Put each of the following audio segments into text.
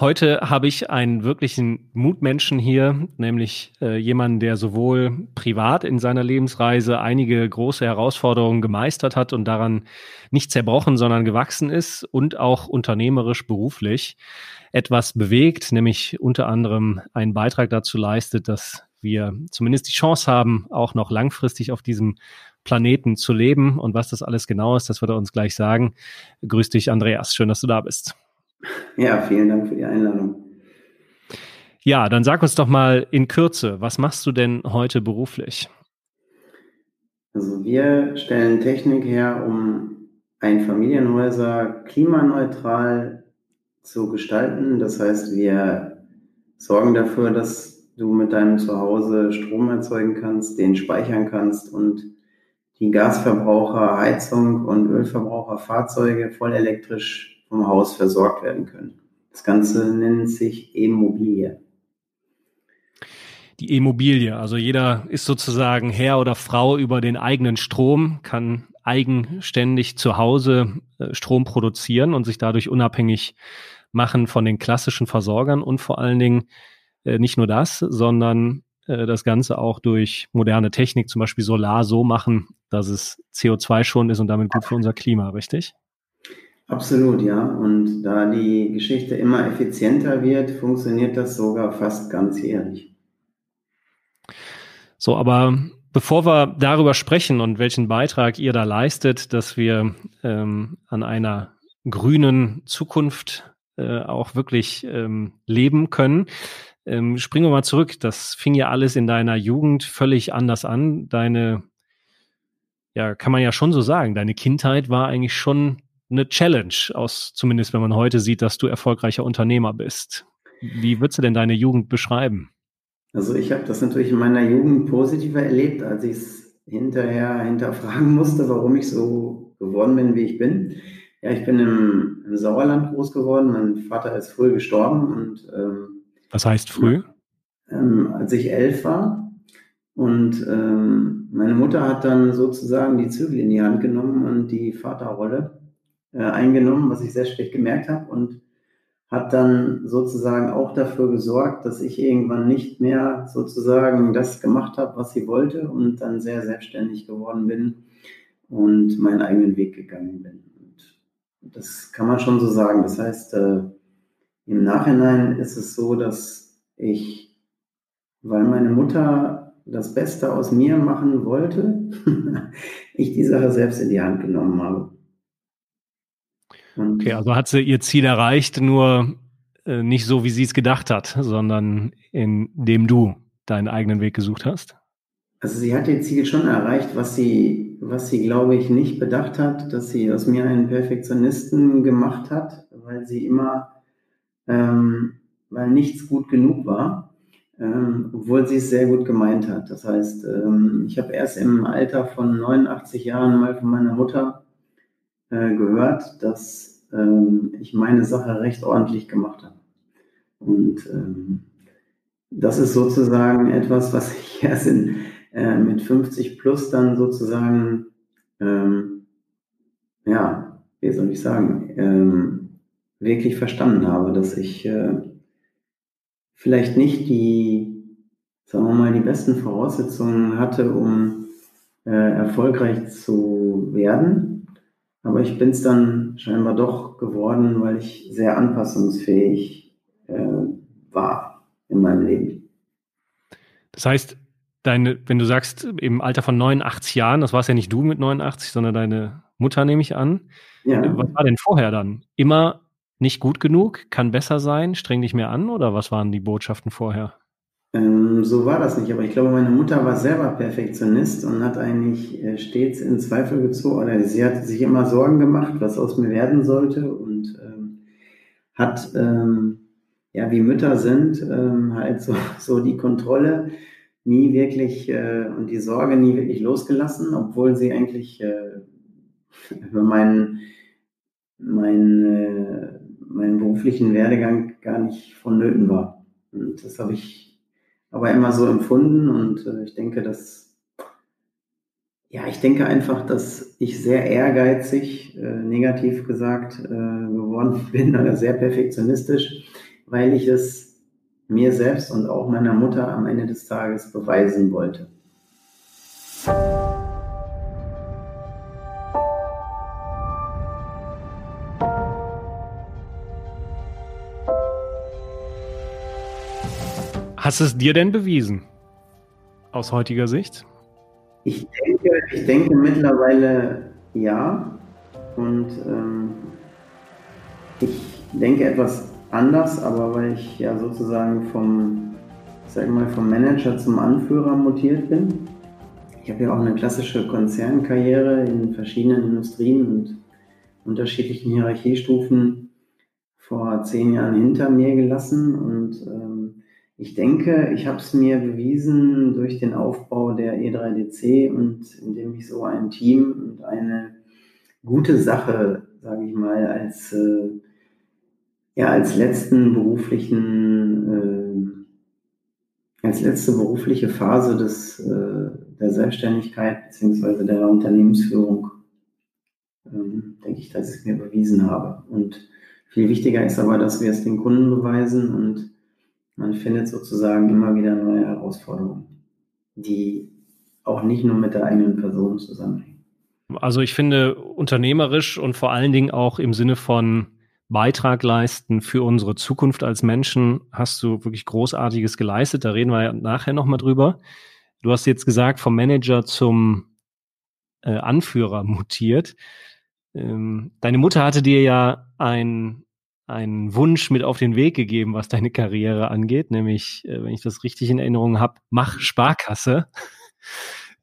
Heute habe ich einen wirklichen Mutmenschen hier, nämlich äh, jemanden, der sowohl privat in seiner Lebensreise einige große Herausforderungen gemeistert hat und daran nicht zerbrochen, sondern gewachsen ist und auch unternehmerisch beruflich etwas bewegt, nämlich unter anderem einen Beitrag dazu leistet, dass wir zumindest die Chance haben, auch noch langfristig auf diesem Planeten zu leben. Und was das alles genau ist, das wird er uns gleich sagen. Grüß dich, Andreas. Schön, dass du da bist. Ja, vielen Dank für die Einladung. Ja, dann sag uns doch mal in Kürze, was machst du denn heute beruflich? Also wir stellen Technik her, um Einfamilienhäuser klimaneutral zu gestalten. Das heißt, wir sorgen dafür, dass du mit deinem Zuhause Strom erzeugen kannst, den speichern kannst und die Gasverbraucher, Heizung und Ölverbraucher, Fahrzeuge voll elektrisch vom Haus versorgt werden können. Das Ganze nennt sich E-Mobilie. Die Immobilie, also jeder ist sozusagen Herr oder Frau über den eigenen Strom, kann eigenständig zu Hause äh, Strom produzieren und sich dadurch unabhängig machen von den klassischen Versorgern und vor allen Dingen äh, nicht nur das, sondern äh, das Ganze auch durch moderne Technik, zum Beispiel Solar, so machen, dass es CO2 schon ist und damit gut für unser Klima, richtig? Absolut, ja. Und da die Geschichte immer effizienter wird, funktioniert das sogar fast ganzjährig. So, aber bevor wir darüber sprechen und welchen Beitrag ihr da leistet, dass wir ähm, an einer grünen Zukunft äh, auch wirklich ähm, leben können, ähm, springen wir mal zurück. Das fing ja alles in deiner Jugend völlig anders an. Deine, ja, kann man ja schon so sagen, deine Kindheit war eigentlich schon eine Challenge, aus zumindest wenn man heute sieht, dass du erfolgreicher Unternehmer bist. Wie würdest du denn deine Jugend beschreiben? Also ich habe das natürlich in meiner Jugend positiver erlebt, als ich es hinterher hinterfragen musste, warum ich so geworden bin, wie ich bin. Ja, ich bin im, im Sauerland groß geworden. Mein Vater ist früh gestorben und ähm, was heißt früh? Ähm, als ich elf war. Und ähm, meine Mutter hat dann sozusagen die Zügel in die Hand genommen und die Vaterrolle äh, eingenommen, was ich sehr spät gemerkt habe und hat dann sozusagen auch dafür gesorgt, dass ich irgendwann nicht mehr sozusagen das gemacht habe, was sie wollte und dann sehr selbstständig geworden bin und meinen eigenen Weg gegangen bin. Und das kann man schon so sagen. Das heißt, äh, im Nachhinein ist es so, dass ich, weil meine Mutter das Beste aus mir machen wollte, ich die Sache selbst in die Hand genommen habe. Okay, also hat sie ihr Ziel erreicht, nur äh, nicht so, wie sie es gedacht hat, sondern indem du deinen eigenen Weg gesucht hast? Also sie hat ihr Ziel schon erreicht, was sie, was sie, glaube ich, nicht bedacht hat, dass sie aus mir einen Perfektionisten gemacht hat, weil sie immer, ähm, weil nichts gut genug war, ähm, obwohl sie es sehr gut gemeint hat. Das heißt, ähm, ich habe erst im Alter von 89 Jahren mal von meiner Mutter äh, gehört, dass ähm, ich meine Sache recht ordentlich gemacht habe. Und ähm, das ist sozusagen etwas, was ich erst in, äh, mit 50 plus dann sozusagen, ähm, ja, wie soll ich sagen, ähm, wirklich verstanden habe, dass ich äh, vielleicht nicht die, sagen wir mal, die besten Voraussetzungen hatte, um äh, erfolgreich zu werden. Aber ich bin es dann scheinbar doch geworden, weil ich sehr anpassungsfähig äh, war in meinem Leben. Das heißt, deine, wenn du sagst, im Alter von 89 Jahren, das war es ja nicht du mit 89, sondern deine Mutter, nehme ich an. Ja. Was war denn vorher dann? Immer nicht gut genug, kann besser sein, streng dich mehr an oder was waren die Botschaften vorher? Ähm, so war das nicht, aber ich glaube, meine Mutter war selber Perfektionist und hat eigentlich äh, stets in Zweifel gezogen, oder sie hat sich immer Sorgen gemacht, was aus mir werden sollte und hat, ähm, ja, wie Mütter sind, ähm, halt so, so die Kontrolle nie wirklich äh, und die Sorge nie wirklich losgelassen, obwohl sie eigentlich äh, über meinen, meinen, äh, meinen beruflichen Werdegang gar nicht vonnöten war. Und das habe ich aber immer so empfunden und äh, ich denke, dass ja, ich denke einfach, dass ich sehr ehrgeizig, äh, negativ gesagt, äh, geworden bin oder sehr perfektionistisch, weil ich es mir selbst und auch meiner Mutter am Ende des Tages beweisen wollte. Hast es dir denn bewiesen? Aus heutiger Sicht? Ich denke, ich denke mittlerweile ja. Und ähm, ich denke etwas anders, aber weil ich ja sozusagen vom, sag mal, vom Manager zum Anführer mutiert bin. Ich habe ja auch eine klassische Konzernkarriere in verschiedenen Industrien und unterschiedlichen Hierarchiestufen vor zehn Jahren hinter mir gelassen und ähm, ich denke, ich habe es mir bewiesen durch den Aufbau der E3DC und indem ich so ein Team und eine gute Sache, sage ich mal, als, äh, ja, als letzten beruflichen, äh, als letzte berufliche Phase des, äh, der Selbstständigkeit bzw. der Unternehmensführung, ähm, denke ich, dass ich es mir bewiesen habe. Und viel wichtiger ist aber, dass wir es den Kunden beweisen und man findet sozusagen immer wieder neue Herausforderungen, die auch nicht nur mit der eigenen Person zusammenhängen. Also ich finde unternehmerisch und vor allen Dingen auch im Sinne von Beitrag leisten für unsere Zukunft als Menschen hast du wirklich Großartiges geleistet. Da reden wir ja nachher nochmal drüber. Du hast jetzt gesagt, vom Manager zum äh, Anführer mutiert. Ähm, deine Mutter hatte dir ja ein einen Wunsch mit auf den Weg gegeben, was deine Karriere angeht, nämlich, äh, wenn ich das richtig in Erinnerung habe, mach Sparkasse.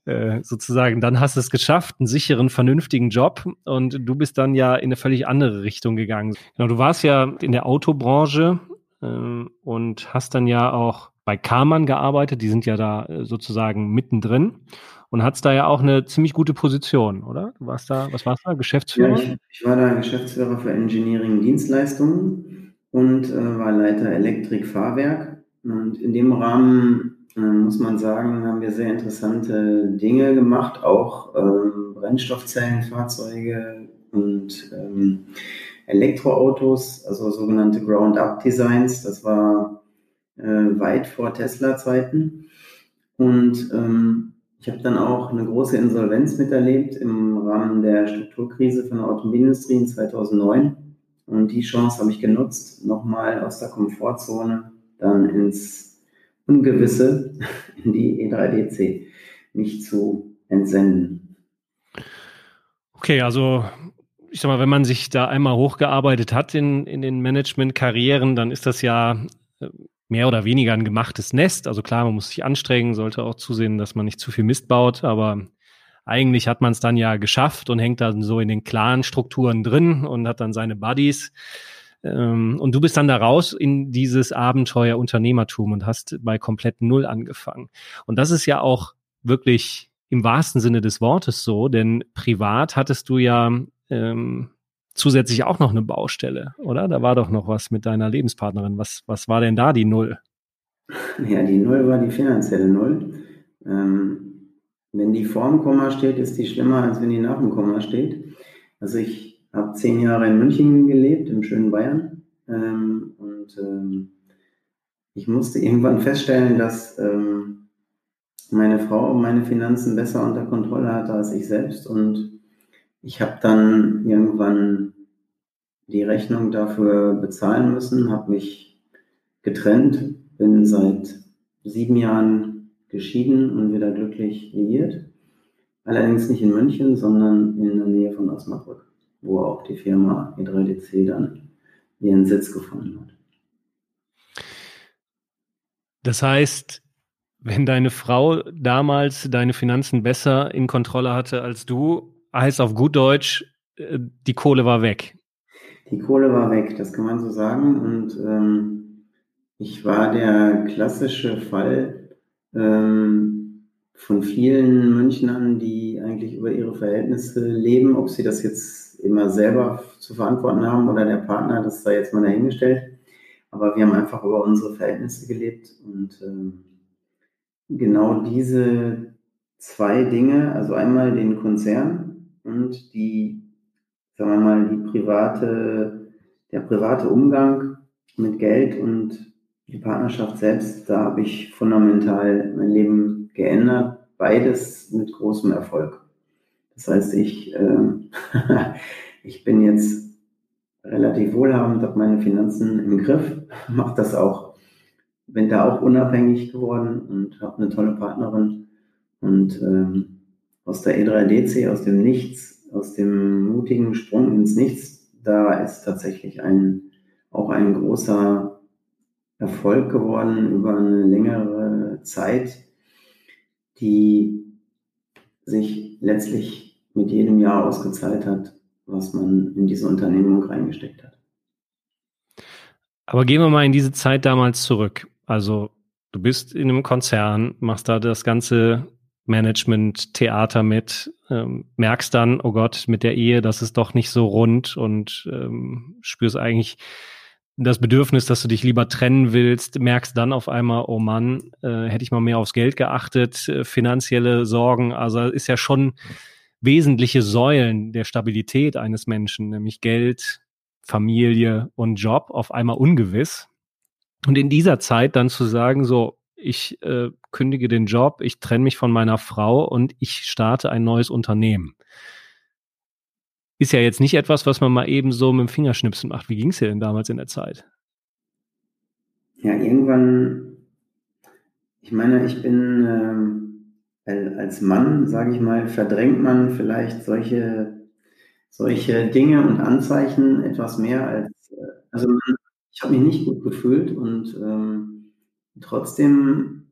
Äh, sozusagen, dann hast du es geschafft, einen sicheren, vernünftigen Job und du bist dann ja in eine völlig andere Richtung gegangen. Genau, du warst ja in der Autobranche äh, und hast dann ja auch bei Karmann gearbeitet, die sind ja da äh, sozusagen mittendrin und hattest da ja auch eine ziemlich gute Position, oder? Du warst da, was warst du da, Geschäftsführer? Ja, ich, ich, war da Geschäftsführer für Engineering Dienstleistungen und äh, war Leiter Elektrik Fahrwerk. Und in dem Rahmen äh, muss man sagen, haben wir sehr interessante Dinge gemacht, auch ähm, Brennstoffzellenfahrzeuge und ähm, Elektroautos, also sogenannte Ground-Up-Designs. Das war äh, weit vor Tesla-Zeiten. Und ähm, ich habe dann auch eine große Insolvenz miterlebt im Rahmen der Strukturkrise von der Automobilindustrie in 2009. Und die Chance habe ich genutzt, nochmal aus der Komfortzone dann ins Ungewisse, in die E3DC, mich zu entsenden. Okay, also ich sag mal, wenn man sich da einmal hochgearbeitet hat in, in den Management-Karrieren, dann ist das ja äh, mehr oder weniger ein gemachtes Nest. Also klar, man muss sich anstrengen, sollte auch zusehen, dass man nicht zu viel Mist baut, aber eigentlich hat man es dann ja geschafft und hängt dann so in den klaren Strukturen drin und hat dann seine Buddies. Ähm, und du bist dann da raus in dieses Abenteuer Unternehmertum und hast bei komplett Null angefangen. Und das ist ja auch wirklich im wahrsten Sinne des Wortes so, denn privat hattest du ja ähm, zusätzlich auch noch eine Baustelle, oder? Da war doch noch was mit deiner Lebenspartnerin. Was, was war denn da die Null? Ja, die Null war die finanzielle Null. Ähm, wenn die vor dem Komma steht, ist die schlimmer, als wenn die nach dem Komma steht. Also ich habe zehn Jahre in München gelebt, im schönen Bayern. Ähm, und ähm, ich musste irgendwann feststellen, dass ähm, meine Frau meine Finanzen besser unter Kontrolle hatte als ich selbst. Und ich habe dann irgendwann die Rechnung dafür bezahlen müssen, habe mich getrennt, bin seit sieben Jahren geschieden und wieder glücklich liiert. Allerdings nicht in München, sondern in der Nähe von Osnabrück, wo auch die Firma E3DC dann ihren Sitz gefunden hat. Das heißt, wenn deine Frau damals deine Finanzen besser in Kontrolle hatte als du, heißt auf gut Deutsch, äh, die Kohle war weg. Die Kohle war weg, das kann man so sagen. Und ähm, ich war der klassische Fall ähm, von vielen Münchnern, die eigentlich über ihre Verhältnisse leben, ob sie das jetzt immer selber zu verantworten haben oder der Partner, das sei jetzt mal dahingestellt. Aber wir haben einfach über unsere Verhältnisse gelebt und ähm, genau diese zwei Dinge, also einmal den Konzern und die, sagen wir mal, die private, der private Umgang mit Geld und die Partnerschaft selbst, da habe ich fundamental mein Leben geändert. Beides mit großem Erfolg. Das heißt, ich, äh, ich bin jetzt relativ wohlhabend, habe meine Finanzen im Griff, mache das auch, bin da auch unabhängig geworden und habe eine tolle Partnerin. Und ähm, aus der E3DC, aus dem Nichts, aus dem mutigen Sprung ins Nichts, da ist tatsächlich ein, auch ein großer Erfolg geworden über eine längere Zeit, die sich letztlich mit jedem Jahr ausgezahlt hat, was man in diese Unternehmung reingesteckt hat. Aber gehen wir mal in diese Zeit damals zurück. Also du bist in einem Konzern, machst da das ganze Management, Theater mit, ähm, merkst dann, oh Gott, mit der Ehe, das ist doch nicht so rund und ähm, spürst eigentlich das Bedürfnis, dass du dich lieber trennen willst, merkst dann auf einmal, oh Mann, äh, hätte ich mal mehr aufs Geld geachtet, äh, finanzielle Sorgen, also ist ja schon wesentliche Säulen der Stabilität eines Menschen, nämlich Geld, Familie und Job, auf einmal ungewiss. Und in dieser Zeit dann zu sagen, so, ich äh, kündige den Job, ich trenne mich von meiner Frau und ich starte ein neues Unternehmen. Ist ja jetzt nicht etwas, was man mal eben so mit dem Fingerschnipsen macht. Wie ging es dir denn damals in der Zeit? Ja, irgendwann, ich meine, ich bin ähm, als Mann, sage ich mal, verdrängt man vielleicht solche, solche Dinge und Anzeichen etwas mehr als, äh, also ich habe mich nicht gut gefühlt und ähm, trotzdem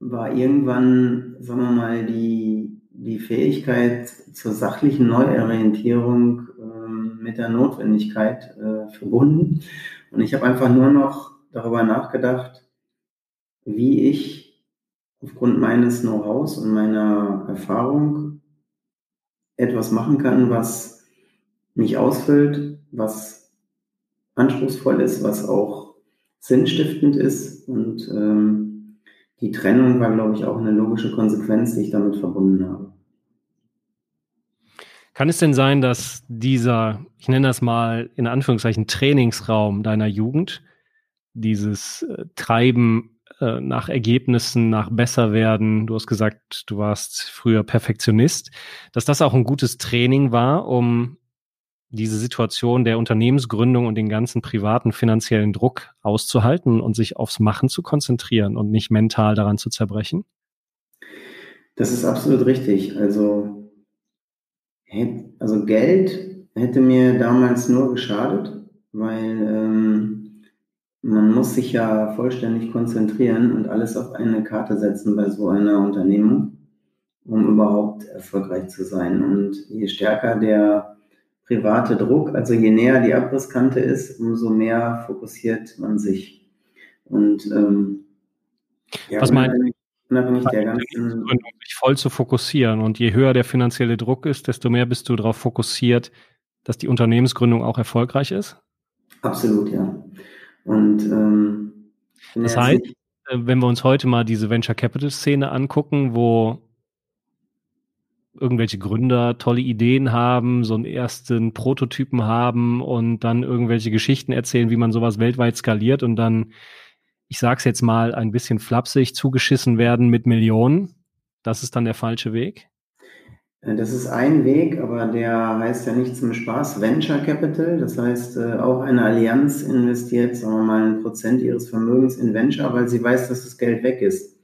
war irgendwann, sagen wir mal, die, die Fähigkeit zur sachlichen Neuorientierung ähm, mit der Notwendigkeit äh, verbunden. Und ich habe einfach nur noch darüber nachgedacht, wie ich aufgrund meines Know-hows und meiner Erfahrung etwas machen kann, was mich ausfüllt, was anspruchsvoll ist, was auch sinnstiftend ist. Und ähm, die Trennung war, glaube ich, auch eine logische Konsequenz, die ich damit verbunden habe. Kann es denn sein, dass dieser, ich nenne das mal in Anführungszeichen, Trainingsraum deiner Jugend, dieses äh, Treiben äh, nach Ergebnissen, nach besser werden. Du hast gesagt, du warst früher Perfektionist, dass das auch ein gutes Training war, um diese Situation der Unternehmensgründung und den ganzen privaten finanziellen Druck auszuhalten und sich aufs Machen zu konzentrieren und nicht mental daran zu zerbrechen? Das ist absolut richtig. Also, also Geld hätte mir damals nur geschadet, weil ähm, man muss sich ja vollständig konzentrieren und alles auf eine Karte setzen bei so einer Unternehmung, um überhaupt erfolgreich zu sein. Und je stärker der private Druck, also je näher die Abrisskante ist, umso mehr fokussiert man sich. Und ähm, ja, was meint unabhängig der ganzen sich voll zu fokussieren und je höher der finanzielle Druck ist, desto mehr bist du darauf fokussiert, dass die Unternehmensgründung auch erfolgreich ist? Absolut, ja. Und ähm, das heißt, äh, wenn wir uns heute mal diese Venture Capital Szene angucken, wo irgendwelche Gründer tolle Ideen haben, so einen ersten Prototypen haben und dann irgendwelche Geschichten erzählen, wie man sowas weltweit skaliert und dann, ich sag's jetzt mal, ein bisschen flapsig zugeschissen werden mit Millionen. Das ist dann der falsche Weg? Äh, das ist ein Weg, aber der heißt ja nicht zum Spaß Venture Capital. Das heißt, äh, auch eine Allianz investiert, sagen wir mal, ein Prozent ihres Vermögens in Venture, weil sie weiß, dass das Geld weg ist.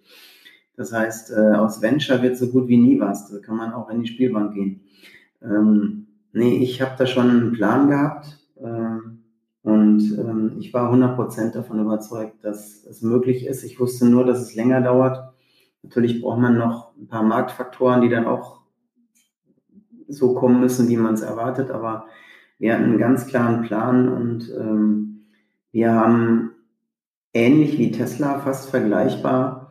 Das heißt, äh, aus Venture wird so gut wie nie was. Da kann man auch in die Spielbank gehen. Ähm, nee, ich habe da schon einen Plan gehabt ähm, und ähm, ich war 100% davon überzeugt, dass es möglich ist. Ich wusste nur, dass es länger dauert. Natürlich braucht man noch ein paar Marktfaktoren, die dann auch so kommen müssen, wie man es erwartet. Aber wir hatten einen ganz klaren Plan und ähm, wir haben ähnlich wie Tesla, fast vergleichbar,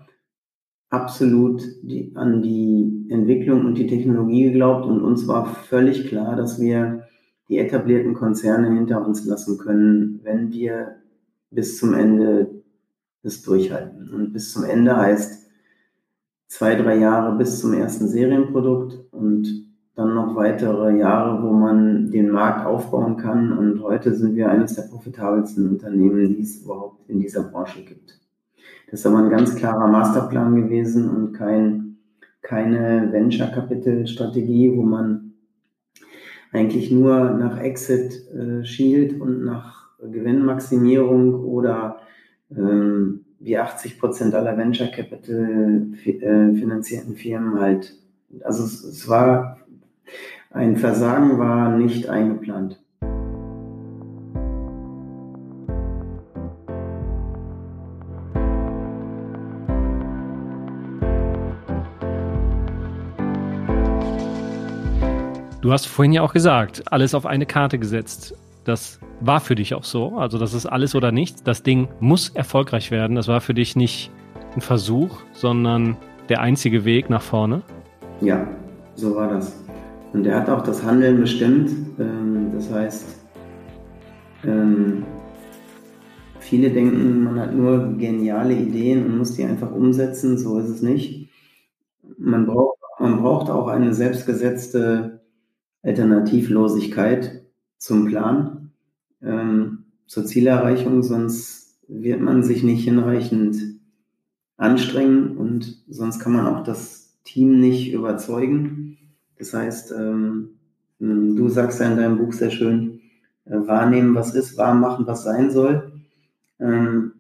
absolut die, an die Entwicklung und die Technologie geglaubt und uns war völlig klar, dass wir die etablierten Konzerne hinter uns lassen können, wenn wir bis zum Ende das durchhalten. Und bis zum Ende heißt zwei, drei Jahre bis zum ersten Serienprodukt und dann noch weitere Jahre, wo man den Markt aufbauen kann. Und heute sind wir eines der profitabelsten Unternehmen, die es überhaupt in dieser Branche gibt. Das ist aber ein ganz klarer Masterplan gewesen und kein, keine Venture-Capital-Strategie, wo man eigentlich nur nach Exit äh, schielt und nach Gewinnmaximierung oder ähm, wie 80 Prozent aller Venture Capital äh, finanzierten Firmen halt. Also es, es war ein Versagen war nicht eingeplant. Du hast vorhin ja auch gesagt, alles auf eine Karte gesetzt. Das war für dich auch so. Also das ist alles oder nichts. Das Ding muss erfolgreich werden. Das war für dich nicht ein Versuch, sondern der einzige Weg nach vorne. Ja, so war das. Und er hat auch das Handeln bestimmt. Ähm, das heißt, ähm, viele denken, man hat nur geniale Ideen und muss die einfach umsetzen. So ist es nicht. Man braucht, man braucht auch eine selbstgesetzte Alternativlosigkeit zum Plan, ähm, zur Zielerreichung, sonst wird man sich nicht hinreichend anstrengen und sonst kann man auch das Team nicht überzeugen. Das heißt, ähm, du sagst ja in deinem Buch sehr schön, äh, wahrnehmen, was ist, wahr machen, was sein soll. Ähm,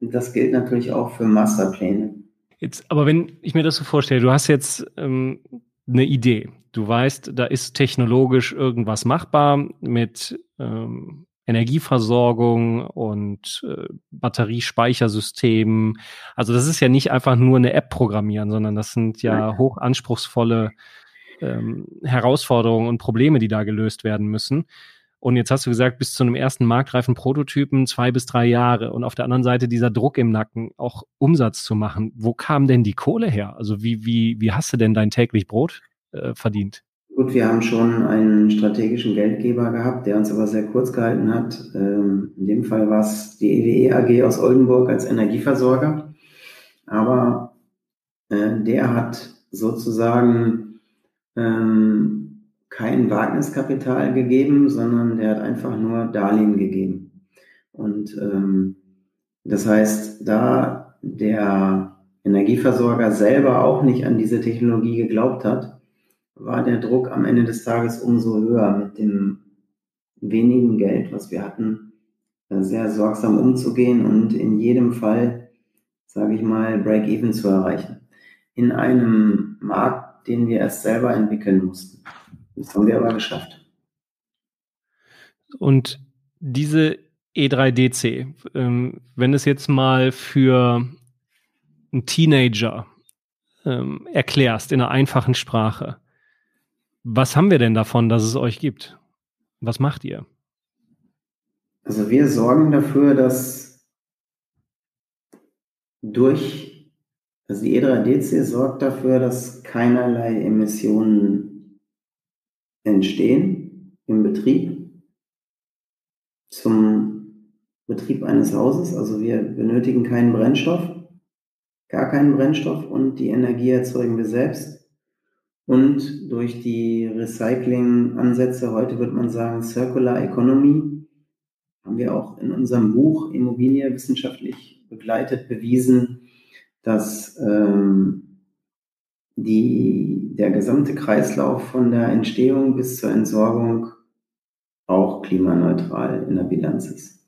das gilt natürlich auch für Masterpläne. Jetzt, aber wenn ich mir das so vorstelle, du hast jetzt ähm, eine Idee. Du weißt, da ist technologisch irgendwas machbar mit ähm, Energieversorgung und äh, Batteriespeichersystemen. Also das ist ja nicht einfach nur eine App programmieren, sondern das sind ja Nein. hochanspruchsvolle ähm, Herausforderungen und Probleme, die da gelöst werden müssen. Und jetzt hast du gesagt, bis zu einem ersten marktreifen Prototypen zwei bis drei Jahre. Und auf der anderen Seite dieser Druck im Nacken, auch Umsatz zu machen. Wo kam denn die Kohle her? Also wie, wie, wie hast du denn dein täglich Brot äh, verdient? Gut, wir haben schon einen strategischen Geldgeber gehabt, der uns aber sehr kurz gehalten hat. Ähm, in dem Fall war es die EWE AG aus Oldenburg als Energieversorger. Aber äh, der hat sozusagen ähm, kein Wagniskapital gegeben, sondern der hat einfach nur Darlehen gegeben. Und ähm, das heißt, da der Energieversorger selber auch nicht an diese Technologie geglaubt hat, war der Druck am Ende des Tages umso höher mit dem wenigen Geld, was wir hatten, äh, sehr sorgsam umzugehen und in jedem Fall, sage ich mal, Break-Even zu erreichen. In einem Markt, den wir erst selber entwickeln mussten. Das haben wir aber geschafft. Und diese E3DC, ähm, wenn es jetzt mal für einen Teenager ähm, erklärst in einer einfachen Sprache, was haben wir denn davon, dass es euch gibt? Was macht ihr? Also wir sorgen dafür, dass durch, also die E3DC sorgt dafür, dass keinerlei Emissionen entstehen im Betrieb zum Betrieb eines Hauses. Also wir benötigen keinen Brennstoff, gar keinen Brennstoff und die Energie erzeugen wir selbst. Und durch die Recycling-Ansätze, heute würde man sagen Circular Economy, haben wir auch in unserem Buch Immobilie wissenschaftlich begleitet bewiesen, dass ähm, die, der gesamte Kreislauf von der Entstehung bis zur Entsorgung auch klimaneutral in der Bilanz ist.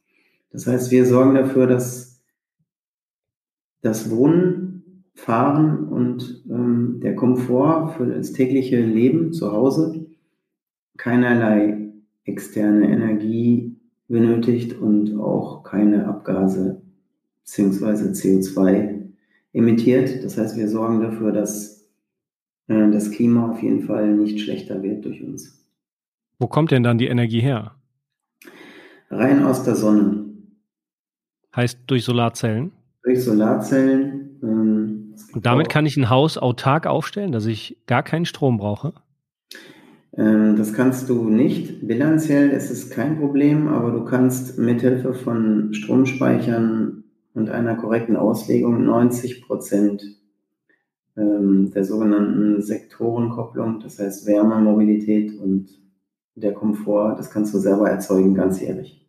Das heißt, wir sorgen dafür, dass das Wohnen, Fahren und ähm, der Komfort für das tägliche Leben zu Hause keinerlei externe Energie benötigt und auch keine Abgase bzw. CO2 emittiert. Das heißt, wir sorgen dafür, dass äh, das Klima auf jeden Fall nicht schlechter wird durch uns. Wo kommt denn dann die Energie her? Rein aus der Sonne. Heißt durch Solarzellen? Durch Solarzellen. Ähm, Und damit kann ich ein Haus autark aufstellen, dass ich gar keinen Strom brauche? Ähm, das kannst du nicht. Bilanziell ist es kein Problem, aber du kannst mithilfe von Stromspeichern und einer korrekten Auslegung 90 Prozent ähm, der sogenannten Sektorenkopplung, das heißt Wärme, Mobilität und der Komfort, das kannst du selber erzeugen, ganzjährig.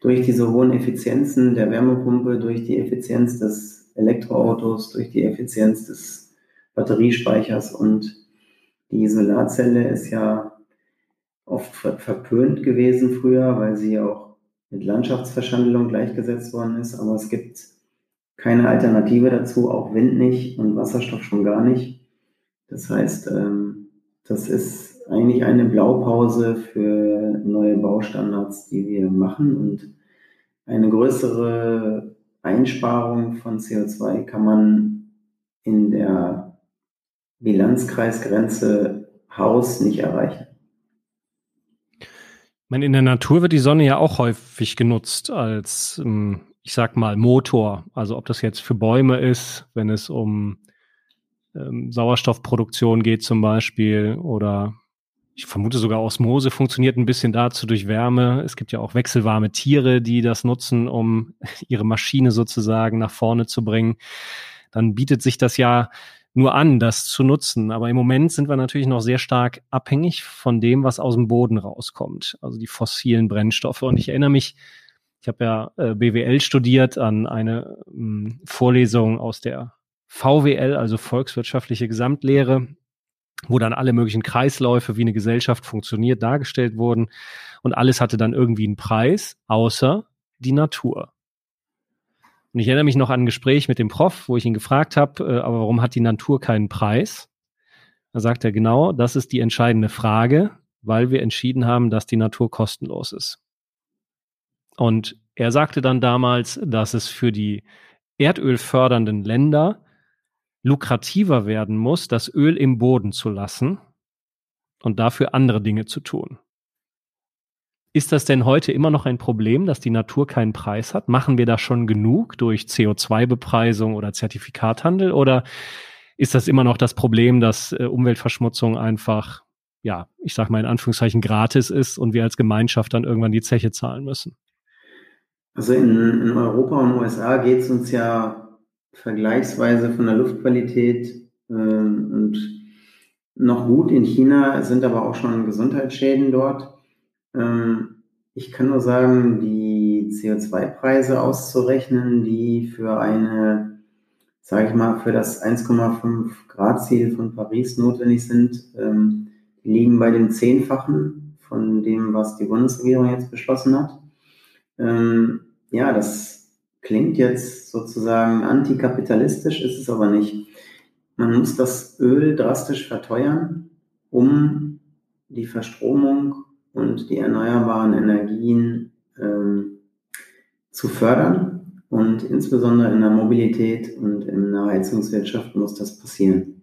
Durch diese hohen Effizienzen der Wärmepumpe, durch die Effizienz des Elektroautos, durch die Effizienz des Batteriespeichers und die Solarzelle ist ja oft verpönt gewesen früher, weil sie auch mit Landschaftsverschandelung gleichgesetzt worden ist. Aber es gibt keine Alternative dazu, auch Wind nicht und Wasserstoff schon gar nicht. Das heißt, ähm, das ist eigentlich eine Blaupause für neue Baustandards, die wir machen und eine größere Einsparung von CO2 kann man in der Bilanzkreisgrenze Haus nicht erreichen. Ich meine, in der Natur wird die Sonne ja auch häufig genutzt als, ähm, ich sag mal, Motor. Also ob das jetzt für Bäume ist, wenn es um ähm, Sauerstoffproduktion geht zum Beispiel oder ich vermute sogar Osmose funktioniert ein bisschen dazu durch Wärme. Es gibt ja auch wechselwarme Tiere, die das nutzen, um ihre Maschine sozusagen nach vorne zu bringen. Dann bietet sich das ja nur an, das zu nutzen. Aber im Moment sind wir natürlich noch sehr stark abhängig von dem, was aus dem Boden rauskommt, also die fossilen Brennstoffe. Und ich erinnere mich, ich habe ja äh, BWL studiert an eine hm, Vorlesung aus der VWL, also Volkswirtschaftliche Gesamtlehre, wo dann alle möglichen Kreisläufe, wie eine Gesellschaft funktioniert, dargestellt wurden. Und alles hatte dann irgendwie einen Preis, außer die Natur. Und ich erinnere mich noch an ein Gespräch mit dem Prof, wo ich ihn gefragt habe, äh, aber warum hat die Natur keinen Preis? Da sagt er genau, das ist die entscheidende Frage, weil wir entschieden haben, dass die Natur kostenlos ist. Und er sagte dann damals, dass es für die erdölfördernden Länder lukrativer werden muss, das Öl im Boden zu lassen und dafür andere Dinge zu tun. Ist das denn heute immer noch ein Problem, dass die Natur keinen Preis hat? Machen wir da schon genug durch CO2-Bepreisung oder Zertifikathandel? Oder ist das immer noch das Problem, dass äh, Umweltverschmutzung einfach, ja, ich sag mal in Anführungszeichen gratis ist und wir als Gemeinschaft dann irgendwann die Zeche zahlen müssen? Also in, in Europa und USA geht es uns ja vergleichsweise von der Luftqualität äh, und noch gut. In China sind aber auch schon Gesundheitsschäden dort. Ähm, ich kann nur sagen, die CO2-Preise auszurechnen, die für eine, sage ich mal, für das 1,5 Grad-Ziel von Paris notwendig sind, ähm, liegen bei dem Zehnfachen von dem, was die Bundesregierung jetzt beschlossen hat. Ähm, ja, das klingt jetzt sozusagen antikapitalistisch, ist es aber nicht. Man muss das Öl drastisch verteuern, um die Verstromung und die erneuerbaren Energien ähm, zu fördern. Und insbesondere in der Mobilität und in der Heizungswirtschaft muss das passieren.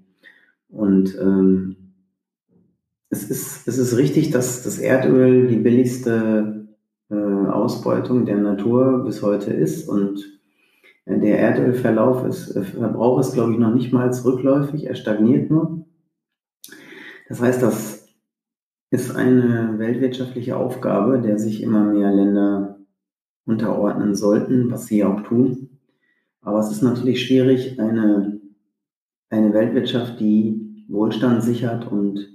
Und ähm, es, ist, es ist richtig, dass das Erdöl die billigste äh, Ausbeutung der Natur bis heute ist. Und äh, der Erdölverlauf ist, äh, Verbrauch ist, glaube ich, noch nicht mal rückläufig, er stagniert nur. Das heißt, dass ist eine weltwirtschaftliche Aufgabe, der sich immer mehr Länder unterordnen sollten, was sie auch tun. Aber es ist natürlich schwierig, eine, eine Weltwirtschaft, die Wohlstand sichert und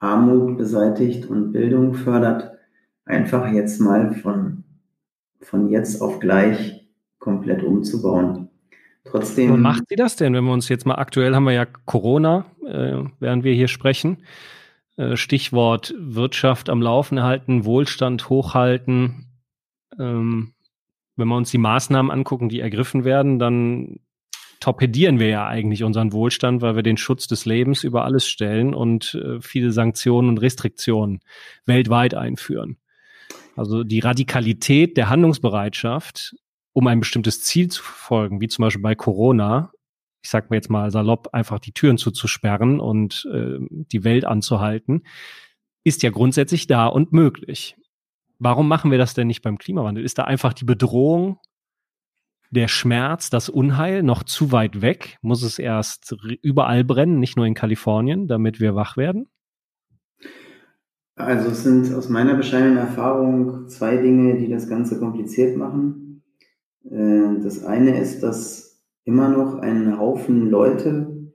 Armut beseitigt und Bildung fördert, einfach jetzt mal von, von jetzt auf gleich komplett umzubauen. Trotzdem. Wo macht sie das denn, wenn wir uns jetzt mal aktuell haben wir ja Corona, äh, während wir hier sprechen. Äh, Stichwort Wirtschaft am Laufen halten, Wohlstand hochhalten. Ähm, wenn wir uns die Maßnahmen angucken, die ergriffen werden, dann torpedieren wir ja eigentlich unseren Wohlstand, weil wir den Schutz des Lebens über alles stellen und äh, viele Sanktionen und Restriktionen weltweit einführen. Also die Radikalität der Handlungsbereitschaft, um ein bestimmtes Ziel zu verfolgen, wie zum Beispiel bei Corona, ich sag mir jetzt mal salopp, einfach die Türen zuzusperren und äh, die Welt anzuhalten, ist ja grundsätzlich da und möglich. Warum machen wir das denn nicht beim Klimawandel? Ist da einfach die Bedrohung, der Schmerz, das Unheil noch zu weit weg? Muss es erst überall brennen, nicht nur in Kalifornien, damit wir wach werden? Also es sind aus meiner bescheidenen Erfahrung zwei Dinge, die das Ganze kompliziert machen. Äh, das eine ist, dass immer noch ein Haufen Leute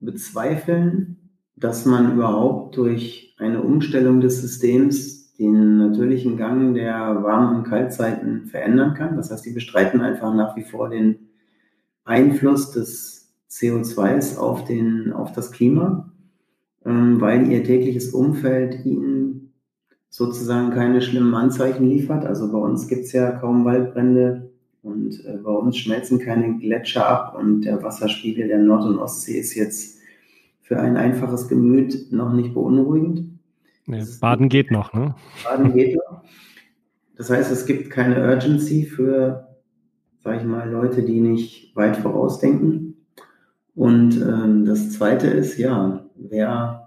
bezweifeln, dass man überhaupt durch eine Umstellung des Systems den natürlichen Gang der Warm- und Kaltzeiten verändern kann. Das heißt, die bestreiten einfach nach wie vor den Einfluss des CO2s auf, den, auf das Klima, ähm, weil ihr tägliches Umfeld ihnen sozusagen keine schlimmen Anzeichen liefert. Also bei uns gibt es ja kaum Waldbrände und äh, bei uns schmelzen keine Gletscher ab und der Wasserspiegel der Nord- und Ostsee ist jetzt für ein einfaches Gemüt noch nicht beunruhigend. Nee, Baden geht noch, ne? Baden geht noch. Das heißt, es gibt keine Urgency für, sage ich mal, Leute, die nicht weit vorausdenken. Und ähm, das Zweite ist, ja, wer,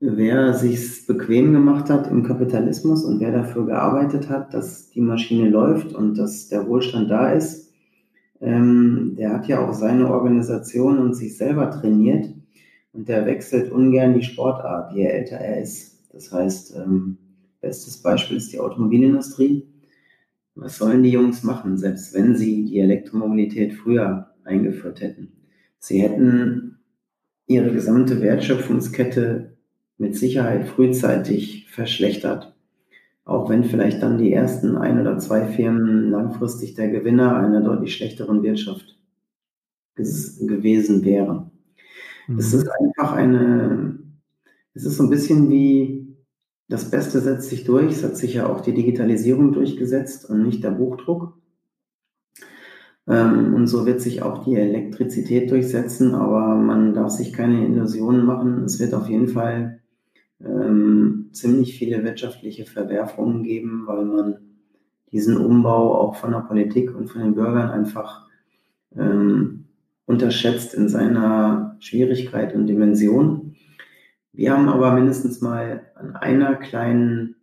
wer sich bequem gemacht hat im Kapitalismus und wer dafür gearbeitet hat, dass die Maschine läuft und dass der Wohlstand da ist, ähm, der hat ja auch seine Organisation und sich selber trainiert und der wechselt ungern die Sportart, je älter er ist. Das heißt, ähm, bestes Beispiel ist die Automobilindustrie. Was sollen die Jungs machen, selbst wenn sie die Elektromobilität früher eingeführt hätten? Sie hätten ihre gesamte Wertschöpfungskette mit Sicherheit frühzeitig verschlechtert. Auch wenn vielleicht dann die ersten ein oder zwei Firmen langfristig der Gewinner einer deutlich schlechteren Wirtschaft gewesen wären. Mhm. Es ist einfach eine, es ist so ein bisschen wie, das Beste setzt sich durch, es hat sich ja auch die Digitalisierung durchgesetzt und nicht der Buchdruck. Ähm, und so wird sich auch die Elektrizität durchsetzen, aber man darf sich keine Illusionen machen. Es wird auf jeden Fall ähm, ziemlich viele wirtschaftliche Verwerfungen geben, weil man diesen Umbau auch von der Politik und von den Bürgern einfach ähm, unterschätzt in seiner Schwierigkeit und Dimension. Wir haben aber mindestens mal an einer kleinen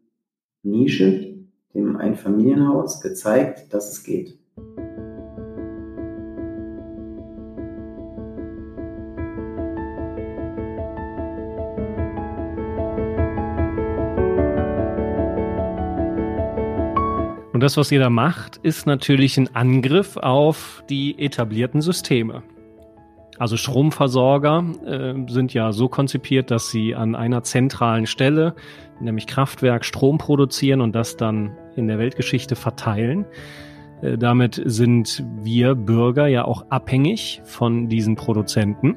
Nische, dem Einfamilienhaus, gezeigt, dass es geht. Das, was ihr da macht, ist natürlich ein Angriff auf die etablierten Systeme. Also Stromversorger äh, sind ja so konzipiert, dass sie an einer zentralen Stelle, nämlich Kraftwerk, Strom produzieren und das dann in der Weltgeschichte verteilen. Äh, damit sind wir Bürger ja auch abhängig von diesen Produzenten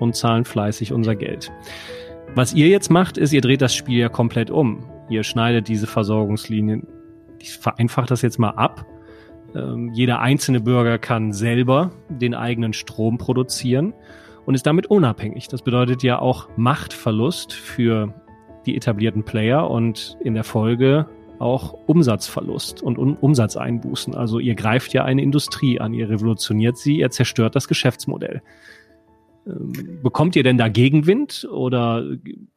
und zahlen fleißig unser Geld. Was ihr jetzt macht, ist, ihr dreht das Spiel ja komplett um. Ihr schneidet diese Versorgungslinien, ich vereinfache das jetzt mal ab ähm, jeder einzelne Bürger kann selber den eigenen Strom produzieren und ist damit unabhängig. Das bedeutet ja auch Machtverlust für die etablierten Player und in der Folge auch Umsatzverlust und um Umsatzeinbußen. Also ihr greift ja eine Industrie an, ihr revolutioniert sie, ihr zerstört das Geschäftsmodell. Ähm, bekommt ihr denn da Gegenwind oder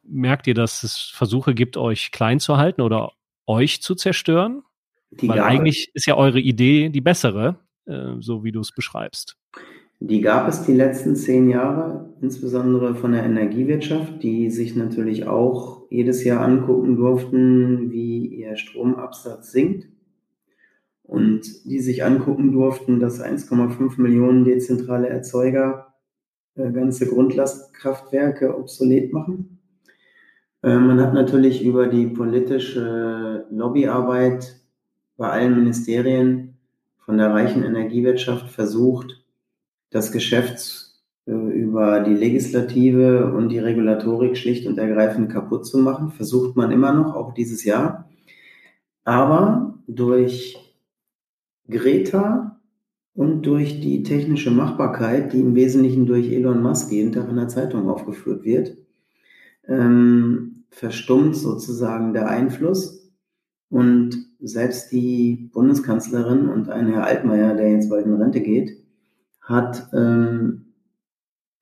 merkt ihr, dass es Versuche gibt, euch klein zu halten oder euch zu zerstören? Die Weil eigentlich ist ja eure Idee die bessere, äh, so wie du es beschreibst. Die gab es die letzten zehn Jahre, insbesondere von der Energiewirtschaft, die sich natürlich auch jedes Jahr angucken durften, wie ihr Stromabsatz sinkt. Und die sich angucken durften, dass 1,5 Millionen dezentrale Erzeuger äh, ganze Grundlastkraftwerke obsolet machen. Äh, man hat natürlich über die politische Lobbyarbeit bei allen Ministerien von der reichen Energiewirtschaft versucht, das Geschäft äh, über die Legislative und die Regulatorik schlicht und ergreifend kaputt zu machen. Versucht man immer noch, auch dieses Jahr. Aber durch Greta und durch die technische Machbarkeit, die im Wesentlichen durch Elon Musk jeden Tag in der Zeitung aufgeführt wird, ähm, verstummt sozusagen der Einfluss und selbst die Bundeskanzlerin und ein Herr Altmaier, der jetzt bald in Rente geht, hat ähm,